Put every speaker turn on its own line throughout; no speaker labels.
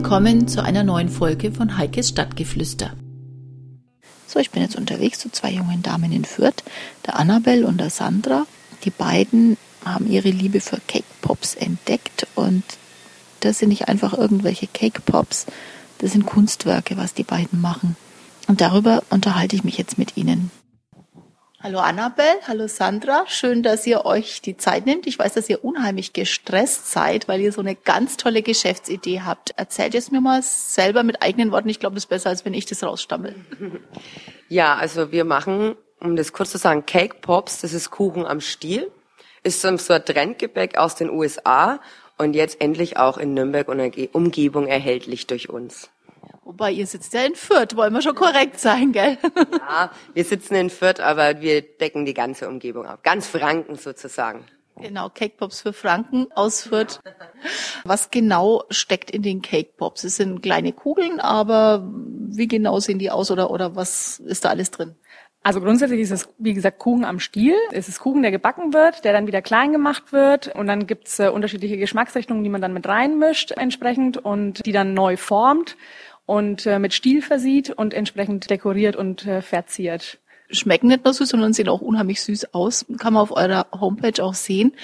Willkommen zu einer neuen Folge von Heikes Stadtgeflüster. So, ich bin jetzt unterwegs zu zwei jungen Damen in Fürth, der Annabelle und der Sandra. Die beiden haben ihre Liebe für Cake Pops entdeckt und das sind nicht einfach irgendwelche Cake Pops, das sind Kunstwerke, was die beiden machen. Und darüber unterhalte ich mich jetzt mit ihnen. Hallo Annabelle, hallo Sandra. Schön, dass ihr euch die Zeit nehmt. Ich weiß, dass ihr unheimlich gestresst seid, weil ihr so eine ganz tolle Geschäftsidee habt. Erzählt es mir mal selber mit eigenen Worten. Ich glaube, das ist besser, als wenn ich das rausstammel.
Ja, also wir machen, um das kurz zu sagen, Cake Pops. Das ist Kuchen am Stiel. Ist so ein Trendgebäck aus den USA und jetzt endlich auch in Nürnberg und Umgebung erhältlich durch uns.
Wobei ihr sitzt ja in Fürth, wollen wir schon korrekt sein, gell?
Ja, wir sitzen in Fürth, aber wir decken die ganze Umgebung ab. Ganz Franken sozusagen.
Genau, Cake Pops für Franken aus Fürth. Was genau steckt in den Cake Pops? Es sind kleine Kugeln, aber wie genau sehen die aus oder, oder was ist da alles drin?
Also grundsätzlich ist es, wie gesagt, Kuchen am Stiel. Es ist Kuchen, der gebacken wird, der dann wieder klein gemacht wird. Und dann gibt's äh, unterschiedliche Geschmacksrichtungen, die man dann mit reinmischt entsprechend und die dann neu formt und äh, mit Stiel versieht und entsprechend dekoriert und äh, verziert.
Schmecken nicht nur süß, sondern sehen auch unheimlich süß aus. Kann man auf eurer Homepage auch sehen.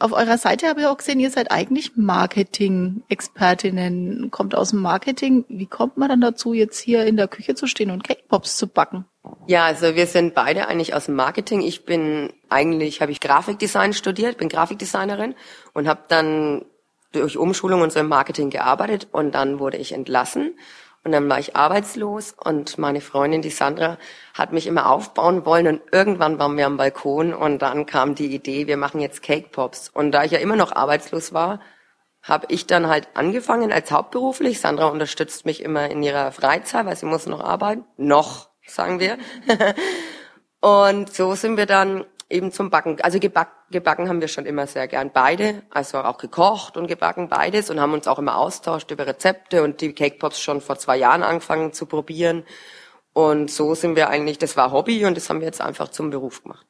Auf eurer Seite habe ich auch gesehen, ihr seid eigentlich Marketing-Expertinnen, kommt aus dem Marketing. Wie kommt man dann dazu, jetzt hier in der Küche zu stehen und Cake Pops zu backen?
Ja, also wir sind beide eigentlich aus dem Marketing. Ich bin eigentlich, habe ich Grafikdesign studiert, bin Grafikdesignerin und habe dann durch Umschulung und so im Marketing gearbeitet und dann wurde ich entlassen und dann war ich arbeitslos und meine Freundin, die Sandra, hat mich immer aufbauen wollen und irgendwann waren wir am Balkon und dann kam die Idee, wir machen jetzt Cake Pops. Und da ich ja immer noch arbeitslos war, habe ich dann halt angefangen als hauptberuflich. Sandra unterstützt mich immer in ihrer Freizeit, weil sie muss noch arbeiten. Noch, sagen wir. und so sind wir dann eben zum Backen. Also geback, gebacken haben wir schon immer sehr gern beide, also auch gekocht und gebacken beides und haben uns auch immer austauscht über Rezepte und die Cake Pops schon vor zwei Jahren angefangen zu probieren. Und so sind wir eigentlich, das war Hobby und das haben wir jetzt einfach zum Beruf gemacht.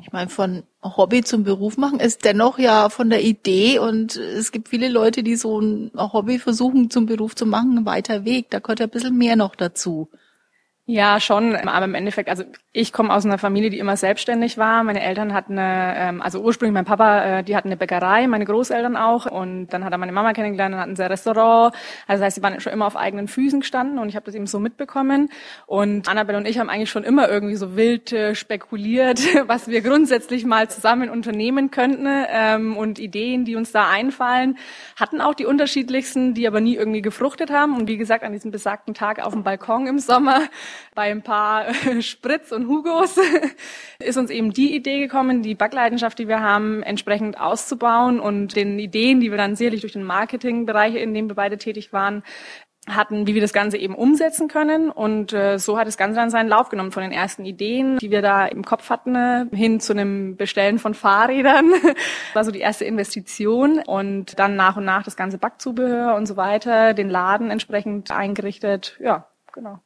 Ich meine, von Hobby zum Beruf machen ist dennoch ja von der Idee und es gibt viele Leute, die so ein Hobby versuchen zum Beruf zu machen, ein weiter Weg. Da gehört ja ein bisschen mehr noch dazu.
Ja, schon, aber im Endeffekt, also ich komme aus einer Familie, die immer selbstständig war. Meine Eltern hatten eine, ähm, also ursprünglich mein Papa, äh, die hatten eine Bäckerei, meine Großeltern auch. Und dann hat er meine Mama kennengelernt, dann hatten sie ein Restaurant. Also das heißt, sie waren schon immer auf eigenen Füßen gestanden und ich habe das eben so mitbekommen. Und Annabelle und ich haben eigentlich schon immer irgendwie so wild äh, spekuliert, was wir grundsätzlich mal zusammen unternehmen könnten ähm, und Ideen, die uns da einfallen. Hatten auch die unterschiedlichsten, die aber nie irgendwie gefruchtet haben. Und wie gesagt, an diesem besagten Tag auf dem Balkon im Sommer bei ein paar Spritz und Hugos ist uns eben die Idee gekommen, die Backleidenschaft, die wir haben, entsprechend auszubauen und den Ideen, die wir dann sicherlich durch den Marketingbereich, in dem wir beide tätig waren, hatten, wie wir das Ganze eben umsetzen können. Und äh, so hat das Ganze dann seinen Lauf genommen von den ersten Ideen, die wir da im Kopf hatten, äh, hin zu einem Bestellen von Fahrrädern. war so die erste Investition. Und dann nach und nach das ganze Backzubehör und so weiter, den Laden entsprechend eingerichtet. Ja, genau.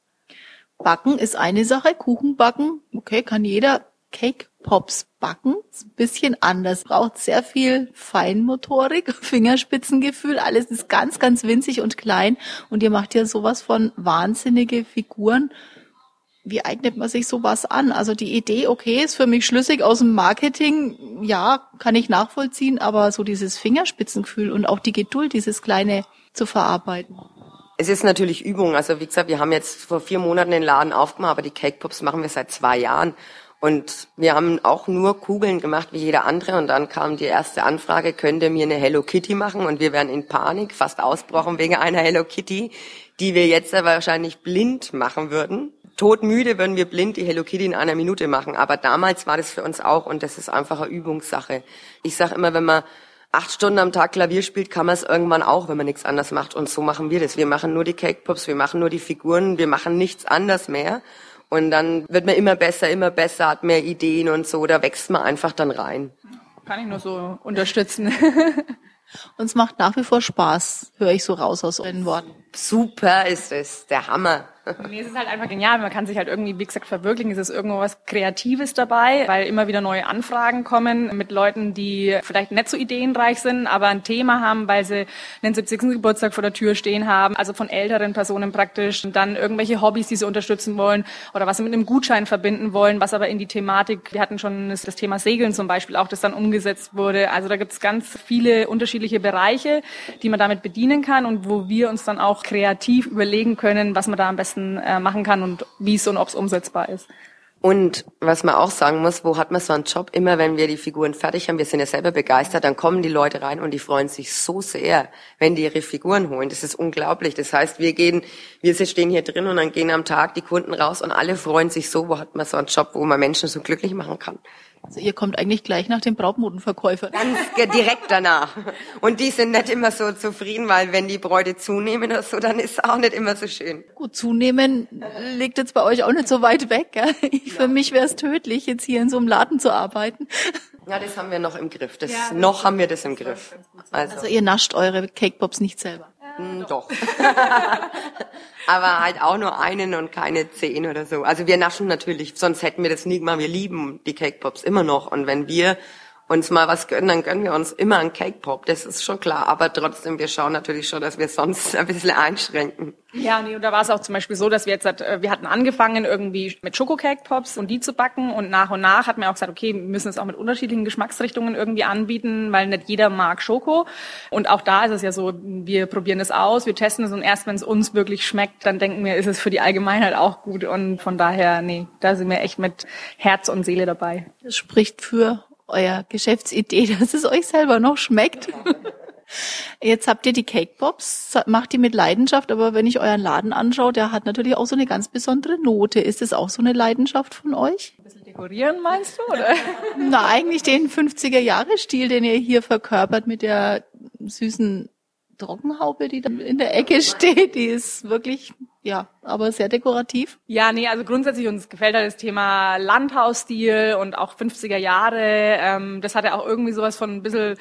Backen ist eine Sache, Kuchen backen, okay, kann jeder Cake Pops backen. Ist ein bisschen anders. Braucht sehr viel Feinmotorik, Fingerspitzengefühl. Alles ist ganz, ganz winzig und klein. Und ihr macht ja sowas von wahnsinnige Figuren. Wie eignet man sich sowas an? Also die Idee, okay, ist für mich schlüssig aus dem Marketing. Ja, kann ich nachvollziehen. Aber so dieses Fingerspitzengefühl und auch die Geduld, dieses kleine zu verarbeiten.
Es ist natürlich Übung. Also wie gesagt, wir haben jetzt vor vier Monaten den Laden aufgemacht, aber die Cake Pops machen wir seit zwei Jahren. Und wir haben auch nur Kugeln gemacht wie jeder andere. Und dann kam die erste Anfrage, könnt ihr mir eine Hello Kitty machen? Und wir wären in Panik, fast ausbrochen wegen einer Hello Kitty, die wir jetzt aber wahrscheinlich blind machen würden. Todmüde würden wir blind die Hello Kitty in einer Minute machen. Aber damals war das für uns auch und das ist einfach eine Übungssache. Ich sage immer, wenn man acht Stunden am Tag Klavier spielt, kann man es irgendwann auch, wenn man nichts anderes macht. Und so machen wir das. Wir machen nur die Cake Pops, wir machen nur die Figuren, wir machen nichts anders mehr. Und dann wird man immer besser, immer besser, hat mehr Ideen und so. Da wächst man einfach dann rein.
Kann ich nur so unterstützen.
Uns macht nach wie vor Spaß, höre ich so raus aus euren Worten.
Super ist es, der Hammer.
Nee, es ist halt einfach genial. Man kann sich halt irgendwie, wie gesagt, verwirklichen. Es ist irgendwo was Kreatives dabei, weil immer wieder neue Anfragen kommen mit Leuten, die vielleicht nicht so ideenreich sind, aber ein Thema haben, weil sie einen 70. Geburtstag vor der Tür stehen haben. Also von älteren Personen praktisch. Und dann irgendwelche Hobbys, die sie unterstützen wollen oder was sie mit einem Gutschein verbinden wollen, was aber in die Thematik, wir hatten schon das, das Thema Segeln zum Beispiel auch, das dann umgesetzt wurde. Also da gibt es ganz viele unterschiedliche Bereiche, die man damit bedienen kann und wo wir uns dann auch kreativ überlegen können, was man da am besten besten äh, machen kann und wie es und ob es umsetzbar ist.
Und was man auch sagen muss, wo hat man so einen Job? Immer wenn wir die Figuren fertig haben, wir sind ja selber begeistert, dann kommen die Leute rein und die freuen sich so sehr, wenn die ihre Figuren holen. Das ist unglaublich. Das heißt, wir gehen, wir stehen hier drin und dann gehen am Tag die Kunden raus und alle freuen sich so, wo hat man so einen Job, wo man Menschen so glücklich machen kann.
Also ihr kommt eigentlich gleich nach dem Brautmodenverkäufer.
Ganz direkt danach. Und die sind nicht immer so zufrieden, weil wenn die Bräute zunehmen oder so, dann ist es auch nicht immer so schön.
Gut, zunehmen liegt jetzt bei euch auch nicht so weit weg. Gell? Ich, ja. Für mich wäre es tödlich, jetzt hier in so einem Laden zu arbeiten.
Ja, das haben wir noch im Griff. Das, ja, noch haben wir das im Griff.
Also. also ihr nascht eure Cake Pops nicht selber.
Hm, doch. Aber halt auch nur einen und keine zehn oder so. Also wir naschen natürlich, sonst hätten wir das nie gemacht. Wir lieben die Cake Pops immer noch. Und wenn wir uns mal was gönnen, dann gönnen wir uns immer einen Cake Pop. Das ist schon klar. Aber trotzdem, wir schauen natürlich schon, dass wir sonst ein bisschen einschränken.
Ja, nee, und da war es auch zum Beispiel so, dass wir jetzt, äh, wir hatten angefangen irgendwie mit Schoko Cake Pops und die zu backen und nach und nach hatten wir auch gesagt, okay, wir müssen es auch mit unterschiedlichen Geschmacksrichtungen irgendwie anbieten, weil nicht jeder mag Schoko. Und auch da ist es ja so, wir probieren es aus, wir testen es und erst wenn es uns wirklich schmeckt, dann denken wir, ist es für die Allgemeinheit auch gut. Und von daher, nee, da sind wir echt mit Herz und Seele dabei.
Das spricht für euer Geschäftsidee, dass es euch selber noch schmeckt. Jetzt habt ihr die Cake Pops, macht die mit Leidenschaft, aber wenn ich euren Laden anschaue, der hat natürlich auch so eine ganz besondere Note. Ist es auch so eine Leidenschaft von euch?
Ein bisschen dekorieren meinst du, oder?
Na, eigentlich den 50er Jahre Stil, den ihr hier verkörpert mit der süßen Trockenhaube, die da in der Ecke steht, die ist wirklich, ja, aber sehr dekorativ.
Ja, nee, also grundsätzlich uns gefällt halt das Thema Landhausstil und auch 50er Jahre. Ähm, das hat ja auch irgendwie sowas von ein bisschen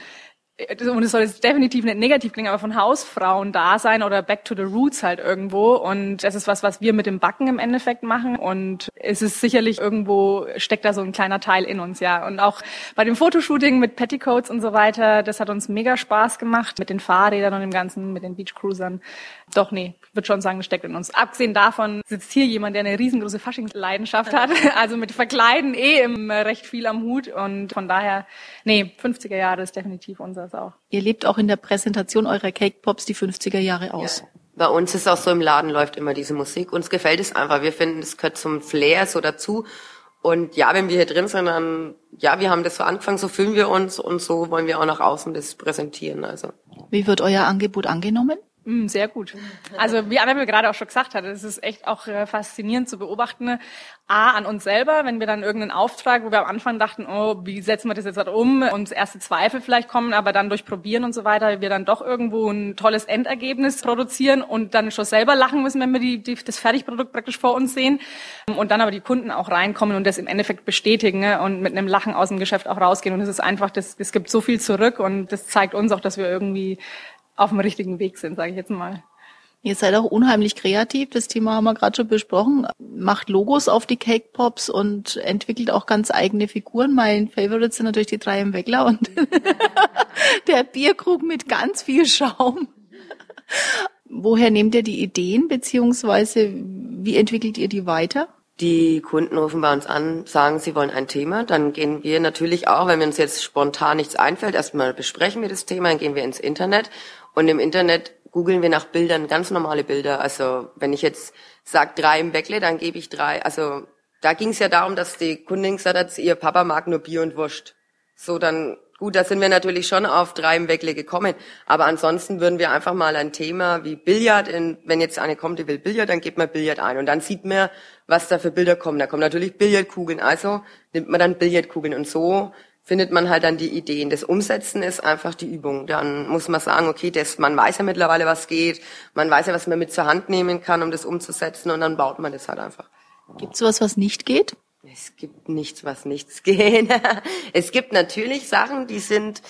und es soll jetzt definitiv nicht negativ klingen, aber von Hausfrauen da sein oder back to the roots halt irgendwo. Und das ist was, was wir mit dem Backen im Endeffekt machen. Und es ist sicherlich irgendwo steckt da so ein kleiner Teil in uns, ja. Und auch bei dem Fotoshooting mit Petticoats und so weiter, das hat uns mega Spaß gemacht mit den Fahrrädern und dem Ganzen, mit den Beachcruisern. Doch, nee, würde schon sagen, das steckt in uns. Abgesehen davon sitzt hier jemand, der eine riesengroße Faschingsleidenschaft hat. Also mit Verkleiden eh im recht viel am Hut. Und von daher, nee, 50er Jahre ist definitiv unseres auch.
Ihr lebt auch in der Präsentation eurer Cake Pops die 50er Jahre aus. Ja.
Bei uns ist auch so im Laden läuft immer diese Musik. Uns gefällt es einfach. Wir finden, es gehört zum Flair so dazu. Und ja, wenn wir hier drin sind, dann, ja, wir haben das so angefangen, so fühlen wir uns und so wollen wir auch nach außen das präsentieren, also.
Wie wird euer Angebot angenommen?
Mm, sehr gut. Also wie Annabelle gerade auch schon gesagt hat, es ist echt auch äh, faszinierend zu beobachten. A, an uns selber, wenn wir dann irgendeinen Auftrag, wo wir am Anfang dachten, oh, wie setzen wir das jetzt halt um und erste Zweifel vielleicht kommen, aber dann durch Probieren und so weiter, wir dann doch irgendwo ein tolles Endergebnis produzieren und dann schon selber lachen müssen, wenn wir die, die, das Fertigprodukt praktisch vor uns sehen und dann aber die Kunden auch reinkommen und das im Endeffekt bestätigen ne, und mit einem Lachen aus dem Geschäft auch rausgehen und es ist einfach, das, das gibt so viel zurück und das zeigt uns auch, dass wir irgendwie auf dem richtigen Weg sind, sage ich jetzt mal.
Ihr seid auch unheimlich kreativ, das Thema haben wir gerade schon besprochen. Macht Logos auf die Cake Pops und entwickelt auch ganz eigene Figuren. Mein Favorite sind natürlich die drei im Weckler und der Bierkrug mit ganz viel Schaum. Woher nehmt ihr die Ideen, beziehungsweise wie entwickelt ihr die weiter?
Die Kunden rufen bei uns an, sagen, sie wollen ein Thema. Dann gehen wir natürlich auch, wenn mir uns jetzt spontan nichts einfällt, erstmal besprechen wir das Thema, dann gehen wir ins Internet. Und im Internet googeln wir nach Bildern, ganz normale Bilder. Also wenn ich jetzt sage drei im Bäckle, dann gebe ich drei. Also da ging es ja darum, dass die Kundin gesagt hat, ihr Papa mag nur Bier und Wurst. So, dann Gut, da sind wir natürlich schon auf drei im Weckle gekommen. Aber ansonsten würden wir einfach mal ein Thema wie Billard, in, wenn jetzt eine kommt, die will Billard, dann gibt man Billard ein. Und dann sieht man, was da für Bilder kommen. Da kommen natürlich Billardkugeln. Also nimmt man dann Billardkugeln. Und so findet man halt dann die Ideen. Das Umsetzen ist einfach die Übung. Dann muss man sagen, okay, das, man weiß ja mittlerweile, was geht. Man weiß ja, was man mit zur Hand nehmen kann, um das umzusetzen. Und dann baut man das halt einfach.
Gibt es was, was nicht geht?
Es gibt nichts, was nichts geht. es gibt natürlich Sachen, die sind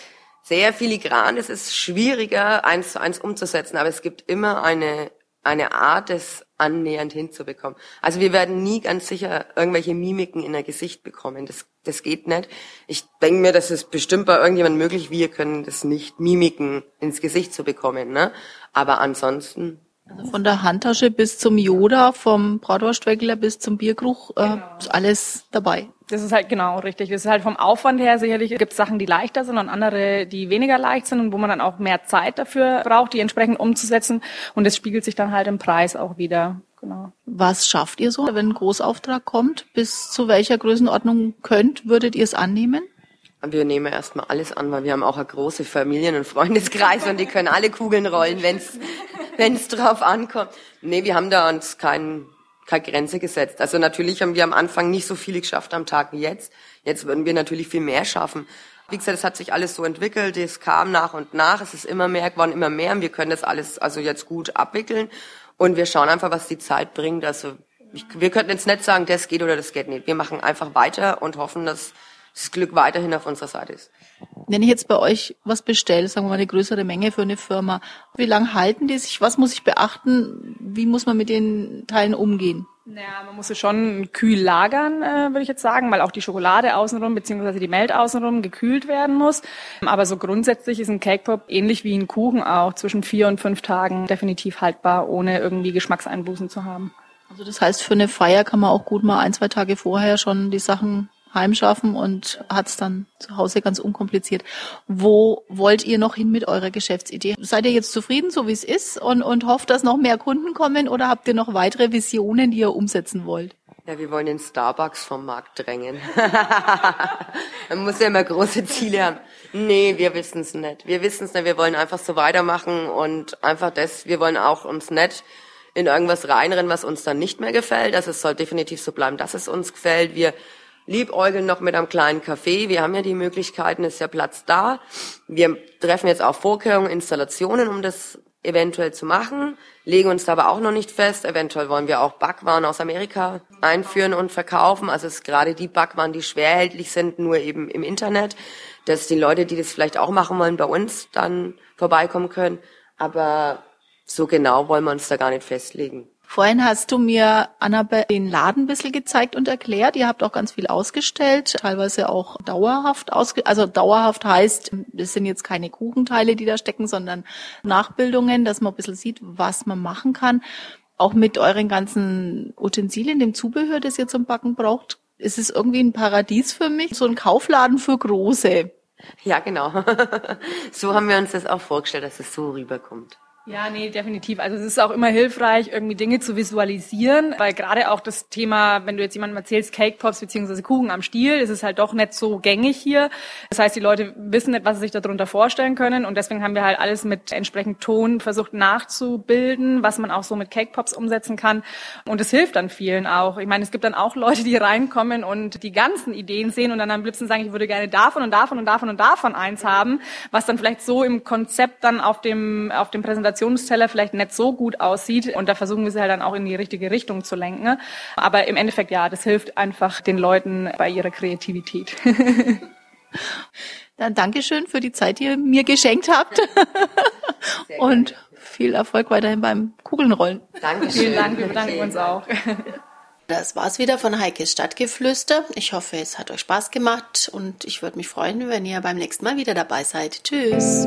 sehr filigran. Es ist schwieriger, eins zu eins umzusetzen, aber es gibt immer eine eine Art, das annähernd hinzubekommen. Also wir werden nie ganz sicher irgendwelche Mimiken in der Gesicht bekommen. Das, das geht nicht. Ich denke mir, das ist bestimmt bei irgendjemandem möglich. Wir können das nicht, Mimiken ins Gesicht zu bekommen. Ne? Aber ansonsten
also von der Handtasche bis zum Yoda, vom Bratwurstweckler bis zum Bierkruch, äh, genau. ist alles dabei.
Das ist halt genau richtig. Das ist halt vom Aufwand her sicherlich gibt es Sachen, die leichter sind und andere, die weniger leicht sind und wo man dann auch mehr Zeit dafür braucht, die entsprechend umzusetzen. Und das spiegelt sich dann halt im Preis auch wieder. Genau.
Was schafft ihr so, wenn ein Großauftrag kommt? Bis zu welcher Größenordnung könnt, würdet ihr es annehmen?
Wir nehmen erstmal alles an, weil wir haben auch eine große Familien- und Freundeskreis und die können alle Kugeln rollen, wenn's wenn's drauf ankommt. Nee, wir haben da uns keinen keine Grenze gesetzt. Also natürlich haben wir am Anfang nicht so viele geschafft am Tag wie jetzt. Jetzt würden wir natürlich viel mehr schaffen. Wie gesagt, es hat sich alles so entwickelt, es kam nach und nach, es ist immer mehr geworden, immer mehr und wir können das alles also jetzt gut abwickeln und wir schauen einfach, was die Zeit bringt. Also ich, wir könnten jetzt nicht sagen, das geht oder das geht nicht. Wir machen einfach weiter und hoffen, dass das Glück weiterhin auf unserer Seite ist.
Wenn ich jetzt bei euch was bestelle, sagen wir mal eine größere Menge für eine Firma, wie lange halten die sich? Was muss ich beachten? Wie muss man mit den Teilen umgehen?
Naja, man muss es schon kühl lagern, äh, würde ich jetzt sagen, weil auch die Schokolade außenrum beziehungsweise die Melt außenrum gekühlt werden muss. Aber so grundsätzlich ist ein Cake Pop ähnlich wie ein Kuchen auch zwischen vier und fünf Tagen definitiv haltbar, ohne irgendwie Geschmackseinbußen zu haben.
Also das heißt, für eine Feier kann man auch gut mal ein, zwei Tage vorher schon die Sachen heimschaffen und hat es dann zu Hause ganz unkompliziert. Wo wollt ihr noch hin mit eurer Geschäftsidee? Seid ihr jetzt zufrieden, so wie es ist und, und hofft, dass noch mehr Kunden kommen oder habt ihr noch weitere Visionen, die ihr umsetzen wollt?
Ja, wir wollen den Starbucks vom Markt drängen. Man muss ja immer große Ziele haben. Nee, wir wissen es nicht. Wir wissen es nicht. Wir wollen einfach so weitermachen und einfach das, wir wollen auch uns nicht in irgendwas reinrennen, was uns dann nicht mehr gefällt. Also es soll definitiv so bleiben, dass es uns gefällt. Wir liebäugeln noch mit einem kleinen Café. Wir haben ja die Möglichkeiten, ist ja Platz da. Wir treffen jetzt auch Vorkehrungen, Installationen, um das eventuell zu machen, legen uns aber auch noch nicht fest. Eventuell wollen wir auch Backwaren aus Amerika einführen und verkaufen. Also es ist gerade die Backwaren, die schwer erhältlich sind, nur eben im Internet, dass die Leute, die das vielleicht auch machen wollen, bei uns dann vorbeikommen können. Aber so genau wollen wir uns da gar nicht festlegen.
Vorhin hast du mir, Annabelle, den Laden ein bisschen gezeigt und erklärt. Ihr habt auch ganz viel ausgestellt, teilweise auch dauerhaft ausge also dauerhaft heißt, es sind jetzt keine Kuchenteile, die da stecken, sondern Nachbildungen, dass man ein bisschen sieht, was man machen kann. Auch mit euren ganzen Utensilien, dem Zubehör, das ihr zum Backen braucht, ist es irgendwie ein Paradies für mich, so ein Kaufladen für Große.
Ja, genau. so haben wir uns das auch vorgestellt, dass es so rüberkommt.
Ja, nee, definitiv. Also es ist auch immer hilfreich, irgendwie Dinge zu visualisieren, weil gerade auch das Thema, wenn du jetzt jemandem erzählst, Cake Pops beziehungsweise Kuchen am Stiel, ist es halt doch nicht so gängig hier. Das heißt, die Leute wissen nicht, was sie sich darunter vorstellen können und deswegen haben wir halt alles mit entsprechend Ton versucht nachzubilden, was man auch so mit Cake Pops umsetzen kann und es hilft dann vielen auch. Ich meine, es gibt dann auch Leute, die reinkommen und die ganzen Ideen sehen und dann am liebsten sagen, ich würde gerne davon und davon und davon und davon eins haben, was dann vielleicht so im Konzept dann auf dem auf dem Präsentation Präsentationsteller vielleicht nicht so gut aussieht. Und da versuchen wir sie halt dann auch in die richtige Richtung zu lenken. Aber im Endeffekt, ja, das hilft einfach den Leuten bei ihrer Kreativität.
Dann Dankeschön für die Zeit, die ihr mir geschenkt habt. Und viel Erfolg weiterhin beim Kugelnrollen.
Dankeschön.
Vielen Dank, wir bedanken uns auch.
Das war's wieder von Heikes Stadtgeflüster. Ich hoffe, es hat euch Spaß gemacht und ich würde mich freuen, wenn ihr beim nächsten Mal wieder dabei seid. Tschüss.